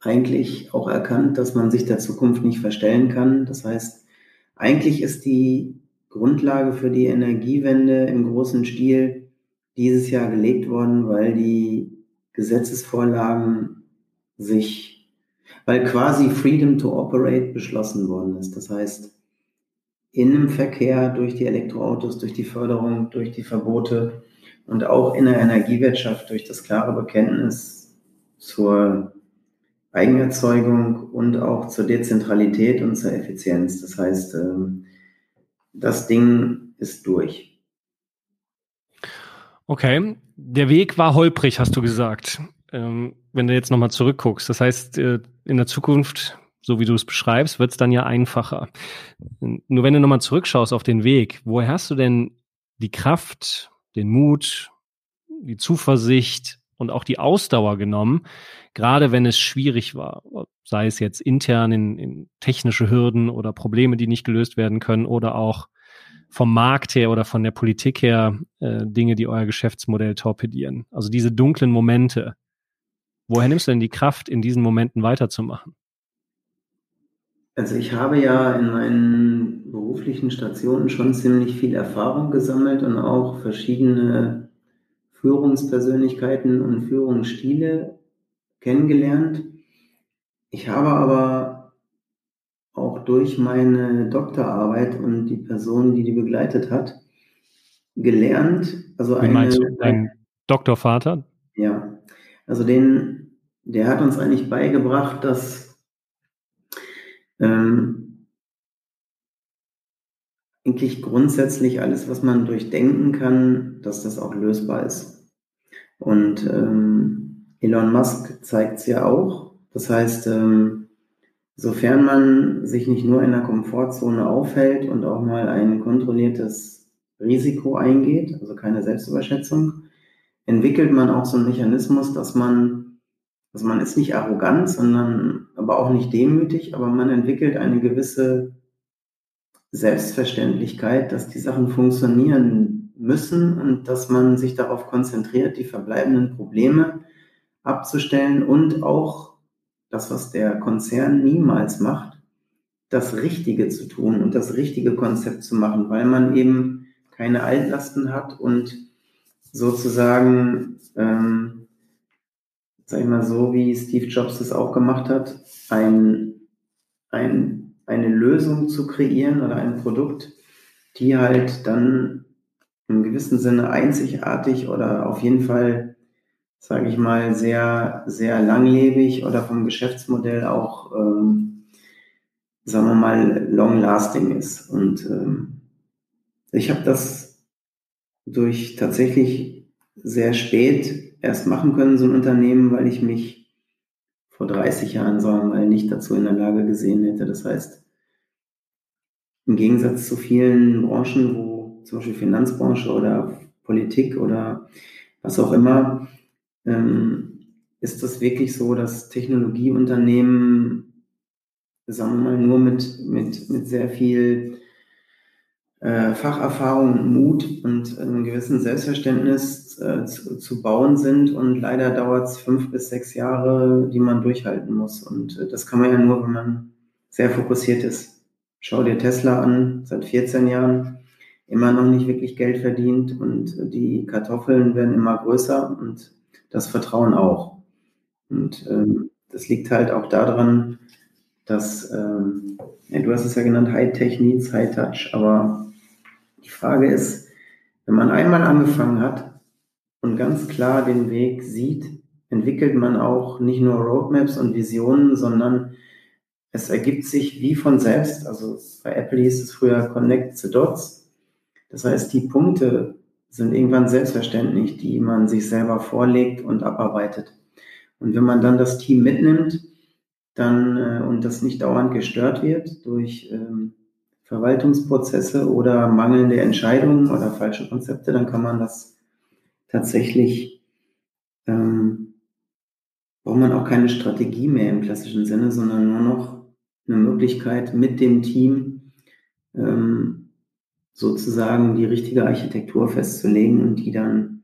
eigentlich auch erkannt, dass man sich der Zukunft nicht verstellen kann. Das heißt, eigentlich ist die Grundlage für die Energiewende im großen Stil dieses Jahr gelegt worden, weil die Gesetzesvorlagen sich, weil quasi Freedom to Operate beschlossen worden ist. Das heißt, in dem Verkehr durch die Elektroautos, durch die Förderung, durch die Verbote und auch in der Energiewirtschaft durch das klare Bekenntnis zur Eigenerzeugung und auch zur Dezentralität und zur Effizienz. Das heißt, ähm, das Ding ist durch. Okay, der Weg war holprig, hast du gesagt. Ähm, wenn du jetzt nochmal zurückguckst, das heißt, äh, in der Zukunft, so wie du es beschreibst, wird es dann ja einfacher. Nur wenn du nochmal zurückschaust auf den Weg, woher hast du denn die Kraft, den Mut, die Zuversicht und auch die Ausdauer genommen, gerade wenn es schwierig war, sei es jetzt intern in, in technische Hürden oder Probleme, die nicht gelöst werden können oder auch vom Markt her oder von der Politik her äh, Dinge, die euer Geschäftsmodell torpedieren. Also diese dunklen Momente. Woher nimmst du denn die Kraft, in diesen Momenten weiterzumachen? Also ich habe ja in meinen beruflichen Stationen schon ziemlich viel Erfahrung gesammelt und auch verschiedene Führungspersönlichkeiten und Führungsstile kennengelernt. Ich habe aber auch durch meine Doktorarbeit und die Person, die die begleitet hat, gelernt. Also Wie eine, meinst du, dein Doktorvater? Ja, also den, der hat uns eigentlich beigebracht, dass ähm, eigentlich grundsätzlich alles, was man durchdenken kann, dass das auch lösbar ist. Und ähm, Elon Musk zeigt es ja auch. Das heißt, ähm, sofern man sich nicht nur in der Komfortzone aufhält und auch mal ein kontrolliertes Risiko eingeht, also keine Selbstüberschätzung, entwickelt man auch so einen Mechanismus, dass man, also man ist nicht arrogant, sondern aber auch nicht demütig, aber man entwickelt eine gewisse Selbstverständlichkeit, dass die Sachen funktionieren müssen und dass man sich darauf konzentriert, die verbleibenden Probleme abzustellen und auch das, was der Konzern niemals macht, das Richtige zu tun und das richtige Konzept zu machen, weil man eben keine Altlasten hat und sozusagen, ähm, sag ich mal so, wie Steve Jobs es auch gemacht hat, ein, ein, eine Lösung zu kreieren oder ein Produkt, die halt dann im gewissen Sinne einzigartig oder auf jeden Fall sage ich mal, sehr, sehr langlebig oder vom Geschäftsmodell auch, ähm, sagen wir mal, long-lasting ist. Und ähm, ich habe das durch tatsächlich sehr spät erst machen können, so ein Unternehmen, weil ich mich vor 30 Jahren, sagen wir mal, nicht dazu in der Lage gesehen hätte. Das heißt, im Gegensatz zu vielen Branchen, wo zum Beispiel Finanzbranche oder Politik oder was auch immer, ähm, ist das wirklich so, dass Technologieunternehmen, sagen wir mal, nur mit, mit, mit sehr viel äh, Facherfahrung, Mut und einem gewissen Selbstverständnis äh, zu, zu, bauen sind und leider dauert es fünf bis sechs Jahre, die man durchhalten muss. Und äh, das kann man ja nur, wenn man sehr fokussiert ist. Schau dir Tesla an, seit 14 Jahren immer noch nicht wirklich Geld verdient und die Kartoffeln werden immer größer und das Vertrauen auch. Und ähm, das liegt halt auch daran, dass, ähm, ja, du hast es ja genannt, High-Tech High-Touch, aber die Frage ist, wenn man einmal angefangen hat und ganz klar den Weg sieht, entwickelt man auch nicht nur Roadmaps und Visionen, sondern es ergibt sich wie von selbst. Also bei Apple hieß es früher Connect the Dots. Das heißt, die Punkte, sind irgendwann selbstverständlich, die man sich selber vorlegt und abarbeitet. Und wenn man dann das Team mitnimmt, dann äh, und das nicht dauernd gestört wird durch ähm, Verwaltungsprozesse oder mangelnde Entscheidungen oder falsche Konzepte, dann kann man das tatsächlich, ähm, braucht man auch keine Strategie mehr im klassischen Sinne, sondern nur noch eine Möglichkeit mit dem Team ähm, sozusagen die richtige Architektur festzulegen und die dann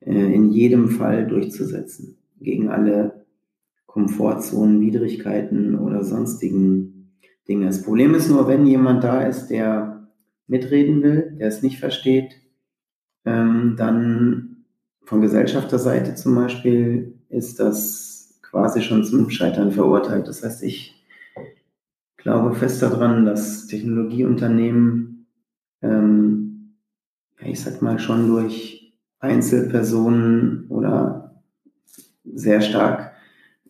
äh, in jedem Fall durchzusetzen gegen alle Komfortzonen, Widrigkeiten oder sonstigen Dinge. Das Problem ist nur, wenn jemand da ist, der mitreden will, der es nicht versteht, ähm, dann von Gesellschafterseite zum Beispiel ist das quasi schon zum Scheitern verurteilt. Das heißt, ich glaube fest daran, dass Technologieunternehmen, ähm, ja, ich sag mal, schon durch Einzelpersonen oder sehr stark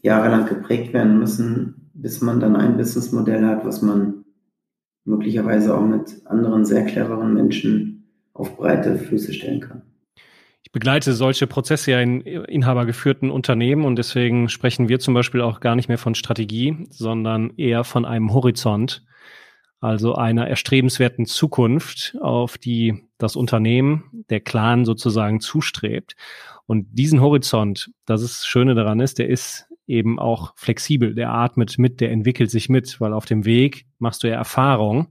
jahrelang geprägt werden müssen, bis man dann ein Businessmodell hat, was man möglicherweise auch mit anderen sehr cleveren Menschen auf breite Füße stellen kann. Begleite solche Prozesse ja in inhabergeführten Unternehmen und deswegen sprechen wir zum Beispiel auch gar nicht mehr von Strategie, sondern eher von einem Horizont, also einer erstrebenswerten Zukunft, auf die das Unternehmen, der Clan sozusagen zustrebt. Und diesen Horizont, das ist das Schöne daran ist, der ist eben auch flexibel, der atmet mit, der entwickelt sich mit, weil auf dem Weg machst du ja Erfahrung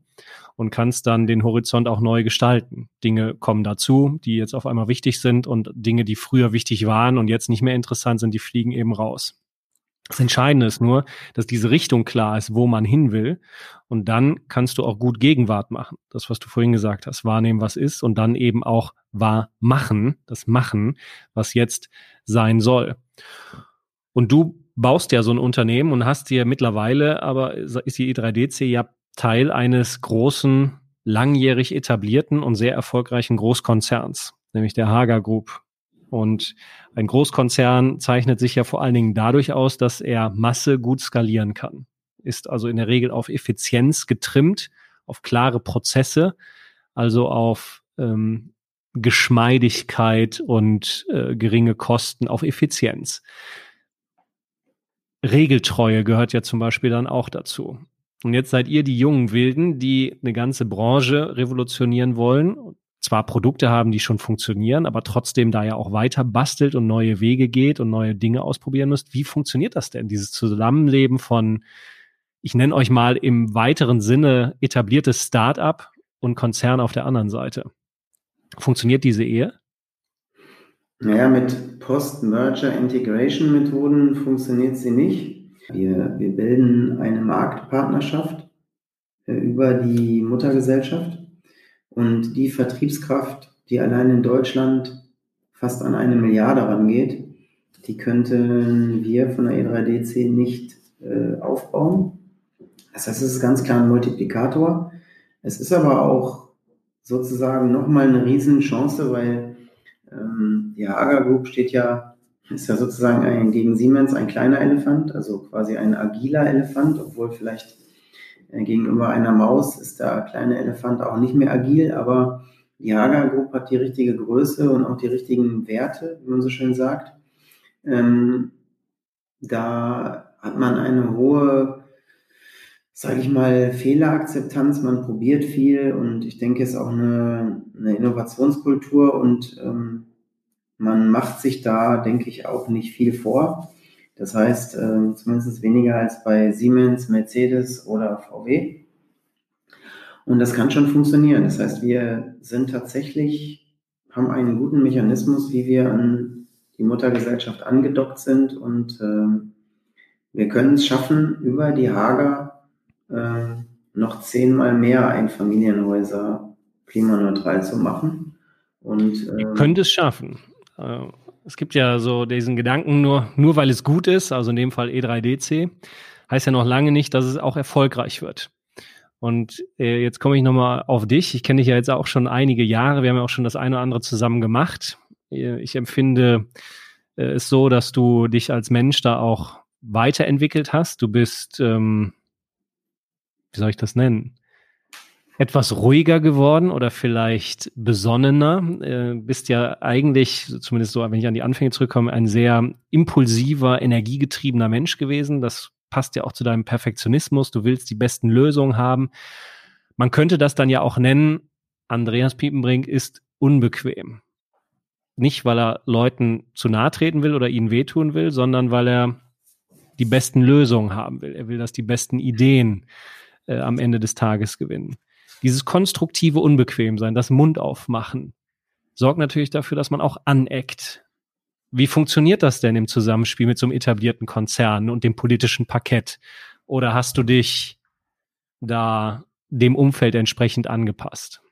und kannst dann den Horizont auch neu gestalten. Dinge kommen dazu, die jetzt auf einmal wichtig sind und Dinge, die früher wichtig waren und jetzt nicht mehr interessant sind, die fliegen eben raus. Das Entscheidende ist nur, dass diese Richtung klar ist, wo man hin will. Und dann kannst du auch gut Gegenwart machen. Das, was du vorhin gesagt hast, wahrnehmen, was ist und dann eben auch wahr machen, das Machen, was jetzt sein soll. Und du baust ja so ein Unternehmen und hast dir mittlerweile, aber ist die E3DC ja Teil eines großen, langjährig etablierten und sehr erfolgreichen Großkonzerns, nämlich der Hager Group. Und ein Großkonzern zeichnet sich ja vor allen Dingen dadurch aus, dass er Masse gut skalieren kann. Ist also in der Regel auf Effizienz getrimmt, auf klare Prozesse, also auf ähm, Geschmeidigkeit und äh, geringe Kosten, auf Effizienz. Regeltreue gehört ja zum Beispiel dann auch dazu. Und jetzt seid ihr die jungen Wilden, die eine ganze Branche revolutionieren wollen. Zwar Produkte haben, die schon funktionieren, aber trotzdem da ja auch weiter bastelt und neue Wege geht und neue Dinge ausprobieren müsst. Wie funktioniert das denn, dieses Zusammenleben von, ich nenne euch mal im weiteren Sinne etabliertes Start-up und Konzern auf der anderen Seite? Funktioniert diese Ehe? Naja, mit Post-Merger-Integration-Methoden funktioniert sie nicht. Wir, wir bilden eine Marktpartnerschaft äh, über die Muttergesellschaft und die Vertriebskraft, die allein in Deutschland fast an eine Milliarde rangeht, die könnten wir von der E3DC nicht äh, aufbauen. Das heißt, es ist ganz klar ein Multiplikator. Es ist aber auch sozusagen nochmal eine Riesenchance, weil ähm, die Hager Group steht ja ist ja sozusagen ein, gegen Siemens ein kleiner Elefant, also quasi ein agiler Elefant, obwohl vielleicht äh, gegenüber einer Maus ist der kleine Elefant auch nicht mehr agil, aber die Hager Group hat die richtige Größe und auch die richtigen Werte, wie man so schön sagt. Ähm, da hat man eine hohe, sage ich mal, Fehlerakzeptanz, man probiert viel und ich denke, es ist auch eine, eine Innovationskultur und ähm, man macht sich da, denke ich, auch nicht viel vor. Das heißt, äh, zumindest weniger als bei Siemens, Mercedes oder VW. Und das kann schon funktionieren. Das heißt, wir sind tatsächlich, haben einen guten Mechanismus, wie wir an die Muttergesellschaft angedockt sind und äh, wir können es schaffen, über die Hager äh, noch zehnmal mehr Einfamilienhäuser klimaneutral zu machen. Und, äh, Ihr könnt es schaffen. Äh, es gibt ja so diesen Gedanken, nur, nur weil es gut ist, also in dem Fall E3DC, heißt ja noch lange nicht, dass es auch erfolgreich wird. Und äh, jetzt komme ich nochmal auf dich. Ich kenne dich ja jetzt auch schon einige Jahre. Wir haben ja auch schon das eine oder andere zusammen gemacht. Äh, ich empfinde äh, es so, dass du dich als Mensch da auch weiterentwickelt hast. Du bist, ähm, wie soll ich das nennen? Etwas ruhiger geworden oder vielleicht besonnener. Äh, bist ja eigentlich, zumindest so, wenn ich an die Anfänge zurückkomme, ein sehr impulsiver, energiegetriebener Mensch gewesen. Das passt ja auch zu deinem Perfektionismus. Du willst die besten Lösungen haben. Man könnte das dann ja auch nennen, Andreas Piepenbrink ist unbequem. Nicht, weil er Leuten zu nahe treten will oder ihnen wehtun will, sondern weil er die besten Lösungen haben will. Er will, dass die besten Ideen äh, am Ende des Tages gewinnen. Dieses konstruktive Unbequemsein, das Mund aufmachen, sorgt natürlich dafür, dass man auch aneckt. Wie funktioniert das denn im Zusammenspiel mit so einem etablierten Konzern und dem politischen Parkett? Oder hast du dich da dem Umfeld entsprechend angepasst?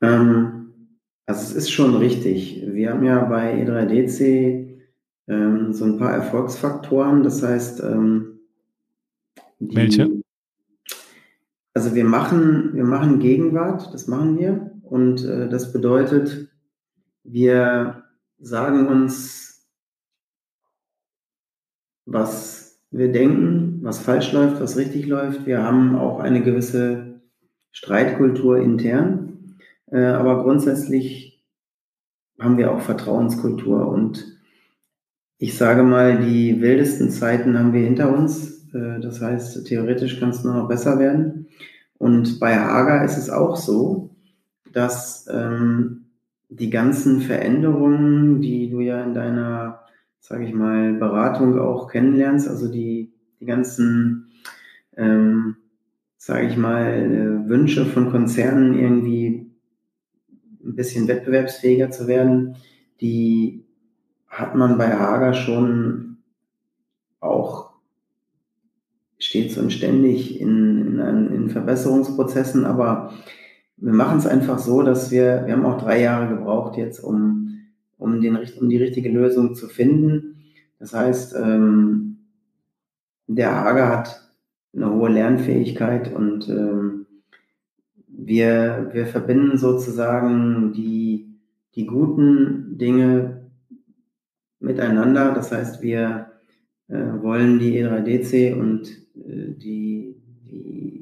Ähm, also es ist schon richtig. Wir haben ja bei E3DC ähm, so ein paar Erfolgsfaktoren. Das heißt, ähm, die, welche? Also wir machen, wir machen Gegenwart, das machen wir. Und äh, das bedeutet, wir sagen uns, was wir denken, was falsch läuft, was richtig läuft. Wir haben auch eine gewisse Streitkultur intern, äh, aber grundsätzlich haben wir auch Vertrauenskultur und ich sage mal, die wildesten Zeiten haben wir hinter uns. Äh, das heißt, theoretisch kann es nur noch besser werden. Und bei Hager ist es auch so, dass ähm, die ganzen Veränderungen, die du ja in deiner, sage ich mal, Beratung auch kennenlernst, also die, die ganzen, ähm, sage ich mal, äh, Wünsche von Konzernen irgendwie ein bisschen wettbewerbsfähiger zu werden, die hat man bei Hager schon auch stets und ständig in, in, in Verbesserungsprozessen, aber wir machen es einfach so, dass wir, wir haben auch drei Jahre gebraucht jetzt, um, um, den, um die richtige Lösung zu finden. Das heißt, ähm, der Hager hat eine hohe Lernfähigkeit und ähm, wir, wir verbinden sozusagen die, die guten Dinge miteinander. Das heißt, wir äh, wollen die E3DC und äh, die, die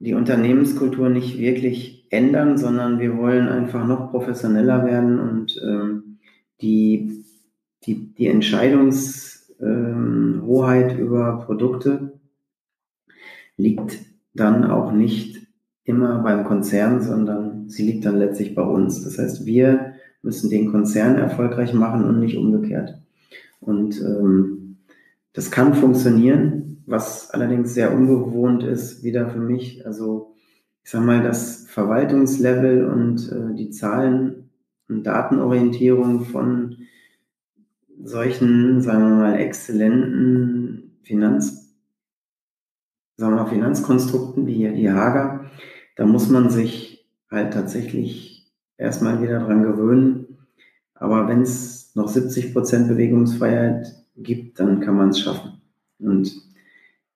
die Unternehmenskultur nicht wirklich ändern, sondern wir wollen einfach noch professioneller werden und ähm, die, die, die Entscheidungshoheit ähm, über Produkte liegt dann auch nicht immer beim Konzern, sondern sie liegt dann letztlich bei uns. Das heißt, wir müssen den Konzern erfolgreich machen und nicht umgekehrt. Und ähm, das kann funktionieren, was allerdings sehr ungewohnt ist, wieder für mich. Also ich sage mal, das Verwaltungslevel und äh, die Zahlen- und Datenorientierung von solchen, sagen wir mal, exzellenten Finanz, sagen wir mal, Finanzkonstrukten wie die Hager, da muss man sich halt tatsächlich erstmal wieder dran gewöhnen. Aber wenn es noch 70 Prozent Bewegungsfreiheit gibt, dann kann man es schaffen. Und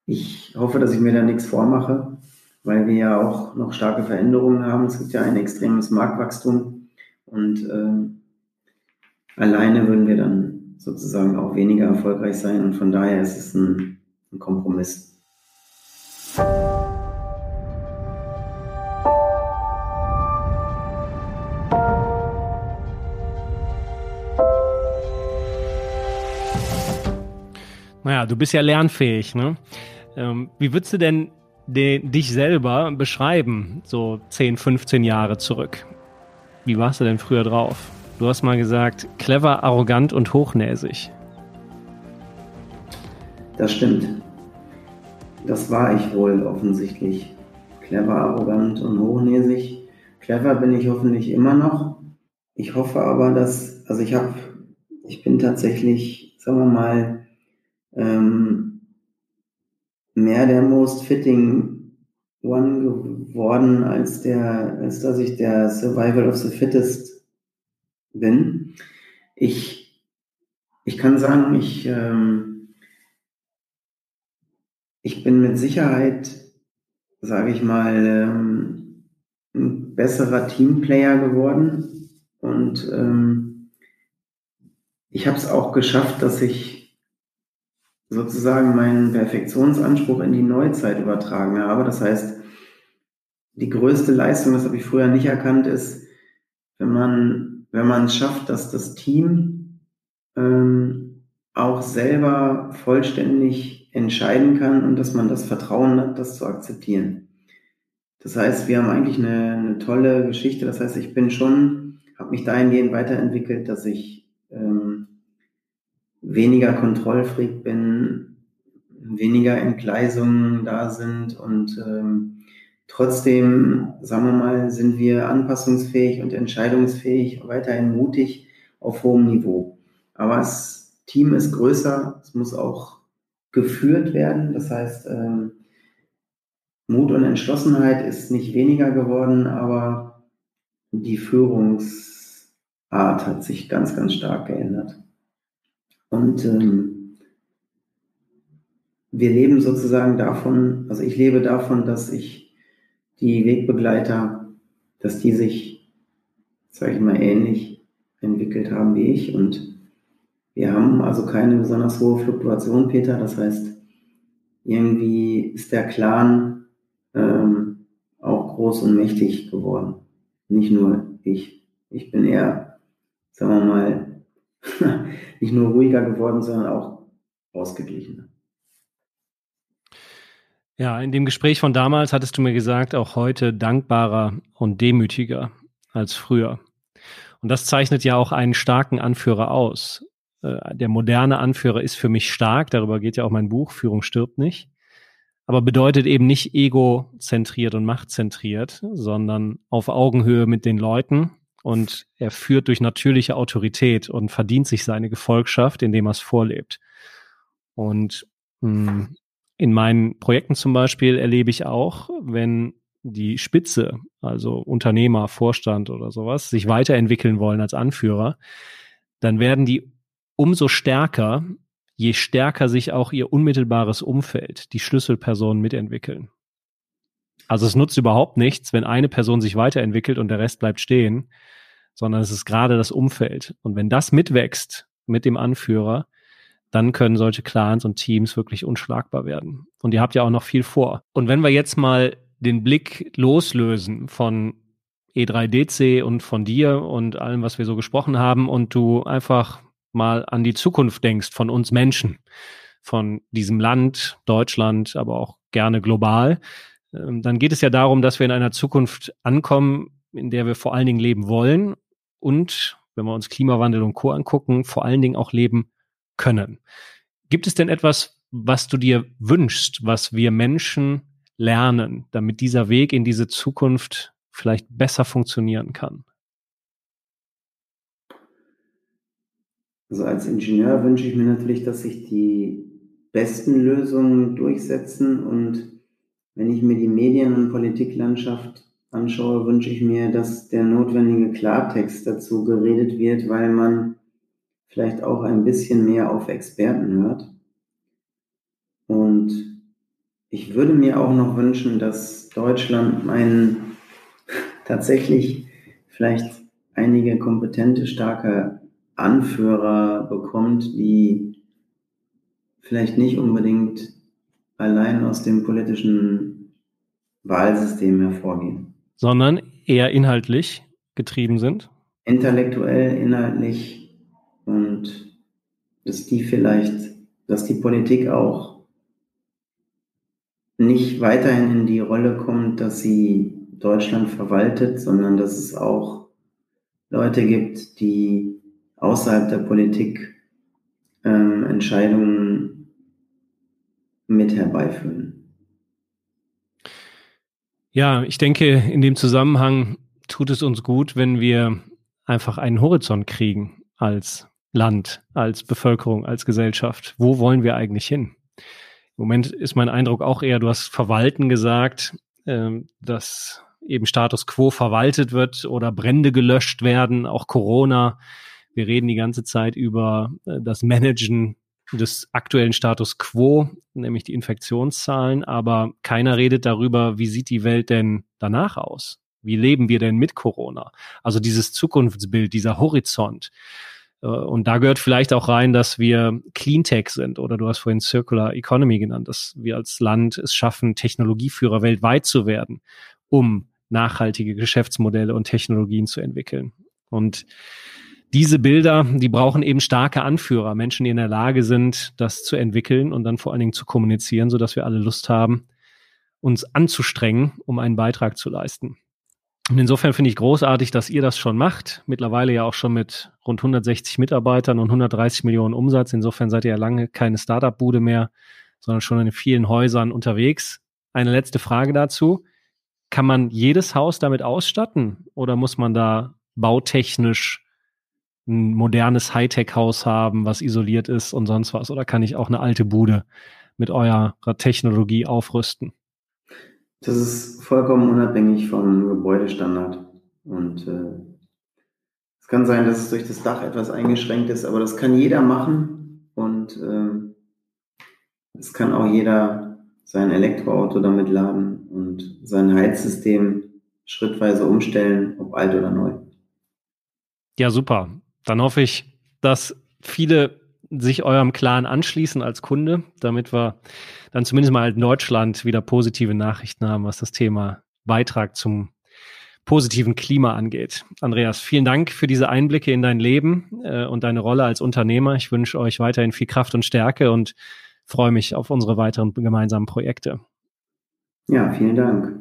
ich hoffe, dass ich mir da nichts vormache, weil wir ja auch noch starke Veränderungen haben. Es gibt ja ein extremes Marktwachstum und äh, alleine würden wir dann sozusagen auch weniger erfolgreich sein und von daher ist es ein, ein Kompromiss. Du bist ja lernfähig, ne? Ähm, wie würdest du denn den, dich selber beschreiben, so 10, 15 Jahre zurück? Wie warst du denn früher drauf? Du hast mal gesagt, clever, arrogant und hochnäsig. Das stimmt. Das war ich wohl offensichtlich. Clever, arrogant und hochnäsig. Clever bin ich hoffentlich immer noch. Ich hoffe aber, dass, also ich habe, ich bin tatsächlich, sagen wir mal, ähm, mehr der most fitting one geworden, als der, als dass ich der Survival of the Fittest bin. Ich, ich kann sagen, ich, ähm, ich bin mit Sicherheit, sage ich mal, ähm, ein besserer Teamplayer geworden und ähm, ich habe es auch geschafft, dass ich sozusagen meinen Perfektionsanspruch in die Neuzeit übertragen habe. Das heißt, die größte Leistung, das habe ich früher nicht erkannt, ist, wenn man, wenn man es schafft, dass das Team ähm, auch selber vollständig entscheiden kann und dass man das Vertrauen hat, das zu akzeptieren. Das heißt, wir haben eigentlich eine, eine tolle Geschichte. Das heißt, ich bin schon, habe mich dahingehend weiterentwickelt, dass ich ähm, weniger Kontrollfreak bin, weniger Entgleisungen da sind und ähm, trotzdem, sagen wir mal, sind wir anpassungsfähig und entscheidungsfähig, weiterhin mutig auf hohem Niveau. Aber das Team ist größer, es muss auch geführt werden. Das heißt, ähm, Mut und Entschlossenheit ist nicht weniger geworden, aber die Führungsart hat sich ganz, ganz stark geändert. Und ähm, wir leben sozusagen davon, also ich lebe davon, dass ich die Wegbegleiter, dass die sich, sage ich mal, ähnlich entwickelt haben wie ich und wir haben also keine besonders hohe Fluktuation, Peter. Das heißt, irgendwie ist der Clan ähm, auch groß und mächtig geworden. Nicht nur ich. Ich bin eher, sagen wir mal, nicht nur ruhiger geworden, sondern auch ausgeglichener. Ja, in dem Gespräch von damals hattest du mir gesagt, auch heute dankbarer und demütiger als früher. Und das zeichnet ja auch einen starken Anführer aus. Äh, der moderne Anführer ist für mich stark, darüber geht ja auch mein Buch, Führung stirbt nicht, aber bedeutet eben nicht egozentriert und machtzentriert, sondern auf Augenhöhe mit den Leuten und er führt durch natürliche Autorität und verdient sich seine Gefolgschaft, indem er es vorlebt. Und mh, hm, in meinen Projekten zum Beispiel erlebe ich auch, wenn die Spitze, also Unternehmer, Vorstand oder sowas, sich weiterentwickeln wollen als Anführer, dann werden die umso stärker, je stärker sich auch ihr unmittelbares Umfeld, die Schlüsselpersonen mitentwickeln. Also es nutzt überhaupt nichts, wenn eine Person sich weiterentwickelt und der Rest bleibt stehen, sondern es ist gerade das Umfeld. Und wenn das mitwächst mit dem Anführer, dann können solche Clans und Teams wirklich unschlagbar werden. Und ihr habt ja auch noch viel vor. Und wenn wir jetzt mal den Blick loslösen von E3DC und von dir und allem, was wir so gesprochen haben und du einfach mal an die Zukunft denkst von uns Menschen, von diesem Land, Deutschland, aber auch gerne global, dann geht es ja darum, dass wir in einer Zukunft ankommen, in der wir vor allen Dingen leben wollen und, wenn wir uns Klimawandel und Co. angucken, vor allen Dingen auch leben können. Gibt es denn etwas, was du dir wünschst, was wir Menschen lernen, damit dieser Weg in diese Zukunft vielleicht besser funktionieren kann? Also als Ingenieur wünsche ich mir natürlich, dass sich die besten Lösungen durchsetzen und wenn ich mir die Medien- und Politiklandschaft anschaue, wünsche ich mir, dass der notwendige Klartext dazu geredet wird, weil man vielleicht auch ein bisschen mehr auf Experten hört. Und ich würde mir auch noch wünschen, dass Deutschland einen tatsächlich vielleicht einige kompetente, starke Anführer bekommt, die vielleicht nicht unbedingt allein aus dem politischen Wahlsystem hervorgehen. Sondern eher inhaltlich getrieben sind? Intellektuell, inhaltlich und dass die vielleicht, dass die Politik auch nicht weiterhin in die Rolle kommt, dass sie Deutschland verwaltet, sondern dass es auch Leute gibt, die außerhalb der Politik ähm, Entscheidungen mit herbeiführen. Ja, ich denke, in dem Zusammenhang tut es uns gut, wenn wir einfach einen Horizont kriegen als Land, als Bevölkerung, als Gesellschaft. Wo wollen wir eigentlich hin? Im Moment ist mein Eindruck auch eher, du hast Verwalten gesagt, ähm, dass eben Status quo verwaltet wird oder Brände gelöscht werden, auch Corona wir reden die ganze Zeit über äh, das Managen des aktuellen Status quo, nämlich die Infektionszahlen, aber keiner redet darüber, wie sieht die Welt denn danach aus? Wie leben wir denn mit Corona? Also dieses Zukunftsbild, dieser Horizont. Äh, und da gehört vielleicht auch rein, dass wir Cleantech sind oder du hast vorhin Circular Economy genannt, dass wir als Land es schaffen, Technologieführer weltweit zu werden, um nachhaltige Geschäftsmodelle und Technologien zu entwickeln. Und diese Bilder, die brauchen eben starke Anführer, Menschen, die in der Lage sind, das zu entwickeln und dann vor allen Dingen zu kommunizieren, sodass wir alle Lust haben, uns anzustrengen, um einen Beitrag zu leisten. Und insofern finde ich großartig, dass ihr das schon macht. Mittlerweile ja auch schon mit rund 160 Mitarbeitern und 130 Millionen Umsatz. Insofern seid ihr ja lange keine Startup-Bude mehr, sondern schon in vielen Häusern unterwegs. Eine letzte Frage dazu. Kann man jedes Haus damit ausstatten oder muss man da bautechnisch ein modernes Hightech-Haus haben, was isoliert ist und sonst was? Oder kann ich auch eine alte Bude mit eurer Technologie aufrüsten? Das ist vollkommen unabhängig vom Gebäudestandard. Und äh, es kann sein, dass es durch das Dach etwas eingeschränkt ist, aber das kann jeder machen. Und äh, es kann auch jeder sein Elektroauto damit laden und sein Heizsystem schrittweise umstellen, ob alt oder neu. Ja, super. Dann hoffe ich, dass viele sich eurem Clan anschließen als Kunde, damit wir dann zumindest mal in Deutschland wieder positive Nachrichten haben, was das Thema Beitrag zum positiven Klima angeht. Andreas, vielen Dank für diese Einblicke in dein Leben äh, und deine Rolle als Unternehmer. Ich wünsche euch weiterhin viel Kraft und Stärke und freue mich auf unsere weiteren gemeinsamen Projekte. Ja, vielen Dank.